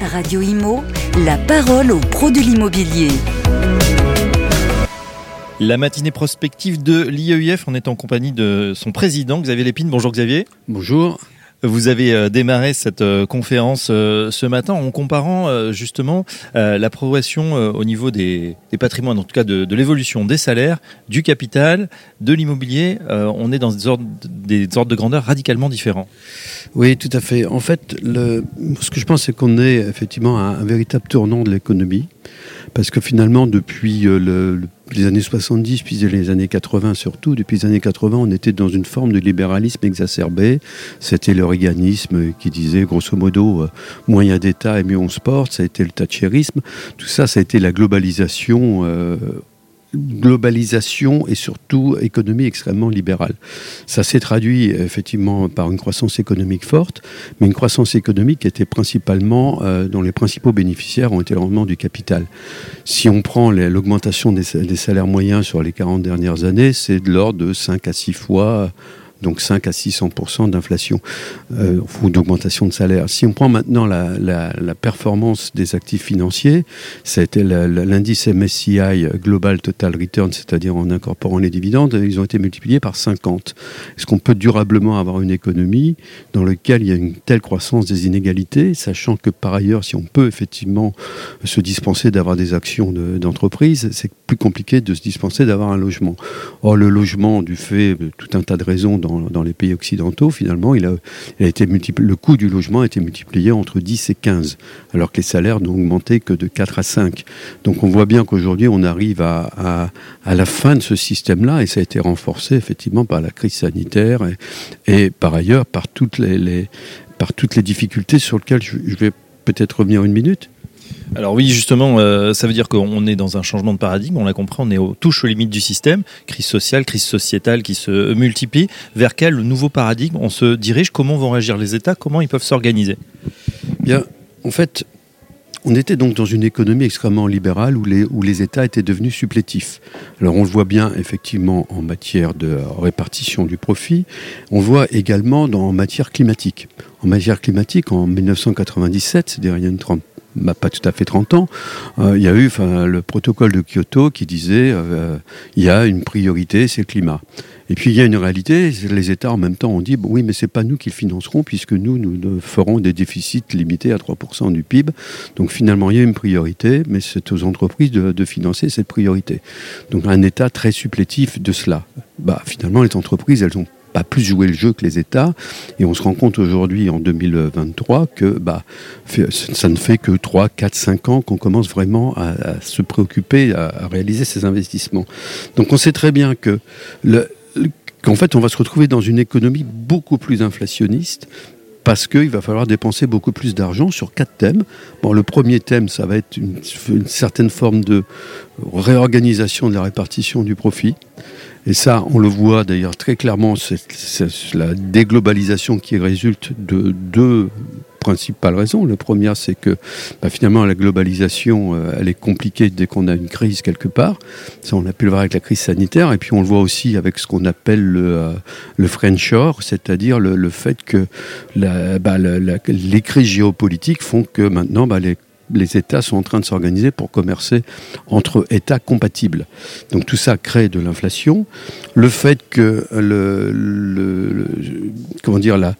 Radio Imo, la parole aux pros de l'immobilier. La matinée prospective de l'IEIF, on est en compagnie de son président Xavier Lépine. Bonjour Xavier. Bonjour. Vous avez euh, démarré cette euh, conférence euh, ce matin en comparant justement la progression au niveau des, patrimoines, en tout cas de, l'évolution des salaires, du capital, de l'immobilier. On est dans des ordres, des ordres de grandeur radicalement différents. Oui, tout à fait. En fait, le, ce que je pense, c'est qu'on est effectivement à un véritable tournant de l'économie. Parce que finalement, depuis le, les années 70, puis les années 80 surtout, depuis les années 80, on était dans une forme de libéralisme exacerbé. C'était le qui disait, grosso modo, euh, d'État et mieux on se porte. Ça a été le thatcherisme. Tout ça, ça a été la globalisation euh, globalisation et surtout économie extrêmement libérale. Ça s'est traduit effectivement par une croissance économique forte, mais une croissance économique qui était principalement, euh, dont les principaux bénéficiaires ont été le rendement du capital. Si on prend l'augmentation des, des, salaires moyens sur les 40 dernières années, c'est de l'ordre de 5 à 6 fois donc 5 à 600% d'inflation euh, ou d'augmentation de salaire. Si on prend maintenant la, performance des actifs financiers, ça a été l'indice MSCI Global Total Return, c'est-à-dire en incorporant les dividendes, ils ont été multipliés par 50. Est-ce qu'on peut durablement avoir une économie dans laquelle il y a une telle croissance des inégalités, sachant que par ailleurs, si on peut effectivement se dispenser d'avoir des actions d'entreprise, c'est plus compliqué de se dispenser d'avoir un logement. Or, le logement, du fait de tout un tas de raisons dans, les pays occidentaux, finalement, il a, été le coût du logement a été multiplié entre 10 et 15, alors que les salaires n'ont augmenté que de 4 à 5. Donc on voit bien qu'aujourd'hui, on arrive à, la fin de ce système-là, et ça a été renforcé effectivement par la crise sanitaire et, par ailleurs par toutes les, par toutes les difficultés sur lesquelles je vais peut-être revenir une minute. Alors oui, justement, euh, ça veut dire qu'on est dans un changement de paradigme, on l'a compris, on est aux touches aux limites du système, crise sociale, crise sociétale qui se multiplie. Vers quel nouveau paradigme on se dirige Comment vont réagir les États Comment ils peuvent s'organiser? Bien, en fait, on était donc dans une économie extrêmement libérale où les, États étaient devenus supplétifs. Alors on le voit bien effectivement en matière de répartition du profit, on voit également dans, en matière climatique. En matière climatique, en 1997, c'est-à-dire bah, pas tout à fait 30 ans, euh, il y a eu le protocole de Kyoto qui disait euh, il y a une priorité, c'est le climat. Et puis il y a une réalité, les États en même temps ont dit bon, oui, mais c'est pas nous qui le financerons puisque nous, nous ferons des déficits limités à 3% du PIB. Donc finalement, il y a une priorité, mais c'est aux entreprises de, de financer cette priorité. Donc un État très supplétif de cela. Bah, finalement, les entreprises, elles ont pas plus jouer le jeu que les États. Et on se rend compte aujourd'hui, en 2023, que bah, ça ne fait que 3, 4, 5 ans qu'on commence vraiment à, se préoccuper, à, réaliser ces investissements. Donc on sait très bien que qu'en fait, on va se retrouver dans une économie beaucoup plus inflationniste, parce qu'il va falloir dépenser beaucoup plus d'argent sur quatre thèmes. Le premier thème, ça va être une, certaine forme de réorganisation de la répartition du profit. Et ça, on le voit d'ailleurs très clairement, c'est la déglobalisation qui résulte de deux principales raisons. La première, c'est que bah, finalement, la globalisation, euh, elle est compliquée dès qu'on a une crise quelque part. Ça, on a pu le voir avec la crise sanitaire. Et puis, on le voit aussi avec ce qu'on appelle le, euh, le French c'est-à-dire le, fait que bah, les crises géopolitiques font que maintenant, bah, les les États sont en train de s'organiser pour commercer entre États compatibles. Donc tout ça crée de l'inflation. Le fait que le, comment dire la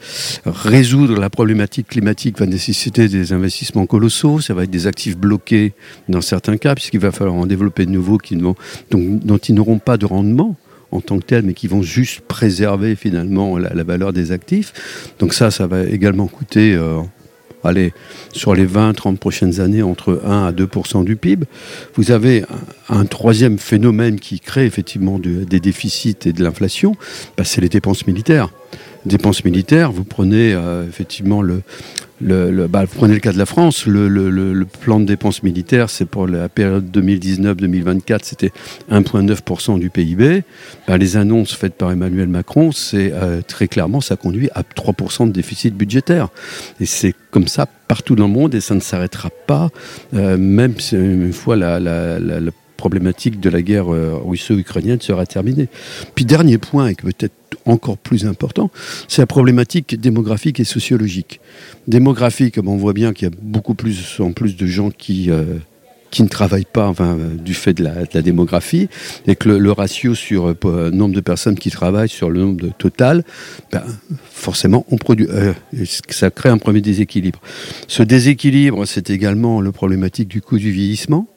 résoudre la problématique climatique va nécessiter des investissements colossaux. Ça va être des actifs bloqués dans certains cas, puisqu'il va falloir en développer de nouveaux qui dont, dont ils n'auront pas de rendement en tant que tel, mais qui vont juste préserver finalement la, valeur des actifs. Donc ça, ça va également coûter euh, allez, sur les 20-30 prochaines années, entre 1 à 2% du PIB. Vous avez un, troisième phénomène qui crée effectivement des déficits et de l'inflation, bah, c'est les dépenses militaires. Dépenses militaires, vous prenez euh, effectivement le, le, bah, prenez le cas de la France, le, plan de dépenses militaires, c'est pour la période 2019-2024, c'était 1,9% du PIB. Bah, les annonces faites par Emmanuel Macron, c'est euh, très clairement, ça conduit à 3% de déficit budgétaire. Et c'est comme ça partout dans le monde et ça ne s'arrêtera pas, euh, même une fois la, problématique de la guerre russo-ukrainienne sera terminée. Puis dernier point, et peut-être encore plus important, c'est la problématique démographique et sociologique. Démographique, on voit bien qu'il y a beaucoup plus en plus de gens qui qui ne travaillent pas, enfin, du fait de la, démographie, et que le, ratio sur le euh, nombre de personnes qui travaillent sur le nombre de total, ben, forcément, on produit, euh, ça crée un premier déséquilibre. Ce déséquilibre, c'est également le problématique du coût du vieillissement.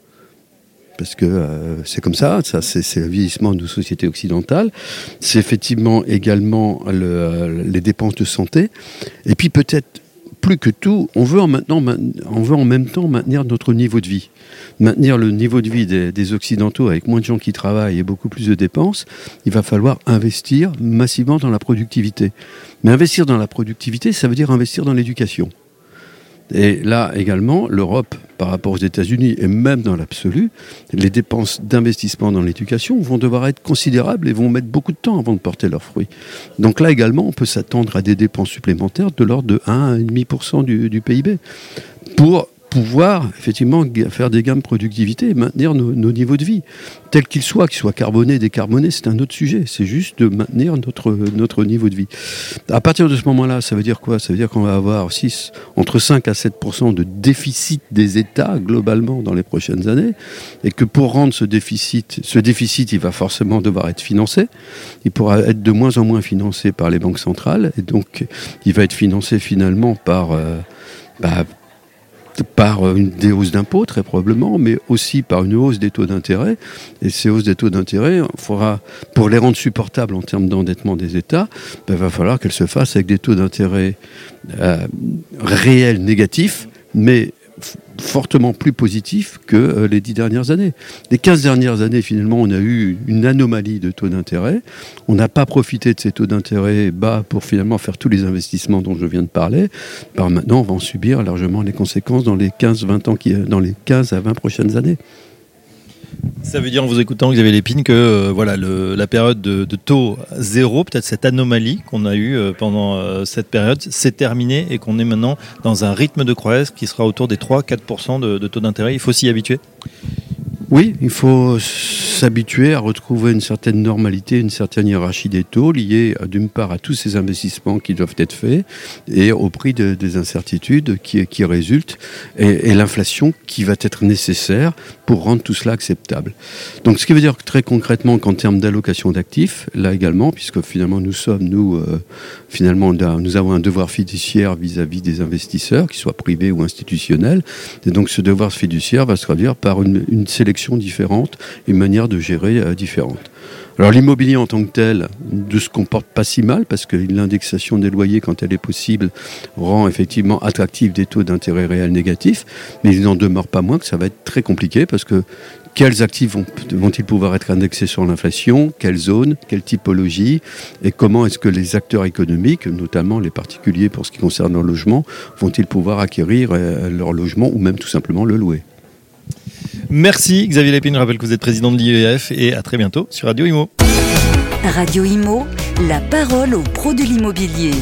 Parce que euh, c'est comme ça, ça c'est le vieillissement de nos sociétés occidentales. C'est effectivement également le, les dépenses de santé. Et puis peut-être plus que tout, on veut en, maintenant, on veut en même temps maintenir notre niveau de vie. Maintenir le niveau de vie des, Occidentaux avec moins de gens qui travaillent et beaucoup plus de dépenses, il va falloir investir massivement dans la productivité. Mais investir dans la productivité, ça veut dire investir dans l'éducation. Et là également, l'Europe, par rapport aux États-Unis, et même dans l'absolu, les dépenses d'investissement dans l'éducation vont devoir être considérables et vont mettre beaucoup de temps avant de porter leurs fruits. Donc là également, on peut s'attendre à des dépenses supplémentaires de l'ordre de 1,5% du, du PIB pour pouvoir effectivement faire des gains de productivité et maintenir nos, niveaux de vie, tels qu'ils soient, qu'ils soient carbonés, décarbonés, c'est un autre sujet. C'est juste de maintenir notre, notre niveau de vie. À partir de ce moment-là, ça veut dire quoi? Ça veut dire qu'on va avoir 6, entre 5 à 7% de déficit des États globalement dans les prochaines années, et que pour rendre ce déficit, ce déficit, il va forcément devoir être financé. Il pourra être de moins en moins financé par les banques centrales, et donc il va être financé finalement par euh, bah, par une des hausses d'impôts très probablement, mais aussi par une hausse des taux d'intérêt. Et ces hausses des taux d'intérêt, pour les rendre supportables en termes d'endettement des États, il ben, va falloir qu'elles se fassent avec des taux d'intérêt euh, réels négatifs, mais fortement plus positif que euh, les dix dernières années. Les 15 dernières années, finalement, on a eu une anomalie de taux d'intérêt. On n'a pas profité de ces taux d'intérêt bas pour finalement faire tous les investissements dont je viens de parler. Alors maintenant, on va en subir largement les conséquences dans les 15-20 ans qui, dans les 15 à 20 prochaines années. Ça veut dire en vous écoutant, Xavier Lépine, que euh, voilà, la période de, taux zéro, peut-être cette anomalie qu'on a eue euh, pendant euh, cette période, c'est terminé et qu'on est maintenant dans un rythme de croissance qui sera autour des 3-4% de taux d'intérêt. Il faut s'y habituer? Oui, il faut s'habituer à retrouver une certaine normalité, une certaine hiérarchie des taux liée euh, d'une part à tous ces investissements qui doivent être faits et au prix des incertitudes qui, qui résultent et, l'inflation qui va être nécessaire pour rendre tout cela acceptable. Donc ce qui veut dire très concrètement qu'en termes d'allocation d'actifs, là également, puisque finalement nous sommes, nous, euh, finalement, nous avons un devoir fiduciaire vis-à-vis des investisseurs, qu'ils soient privés ou institutionnels, et donc ce devoir fiduciaire va se traduire par une, une sélection différentes, une manière de gérer euh, différente. Alors l'immobilier en tant que tel ne se comporte pas si mal parce que l'indexation des loyers, quand elle est possible, rend effectivement attractif des taux d'intérêt réels négatifs, mais il n'en demeure pas moins que ça va être très compliqué parce que quels actifs vont-ils pouvoir être indexés sur l'inflation Quelle zone Quelle typologie Et comment est-ce que les acteurs économiques, notamment les particuliers pour ce qui concerne leur logement, vont-ils pouvoir acquérir euh, leur logement ou même tout simplement le louer? Merci Xavier Lépine, je rappelle que vous êtes président de l'IEF et à très bientôt sur Radio Imo. Radio Imo, la parole aux pros de l'immobilier.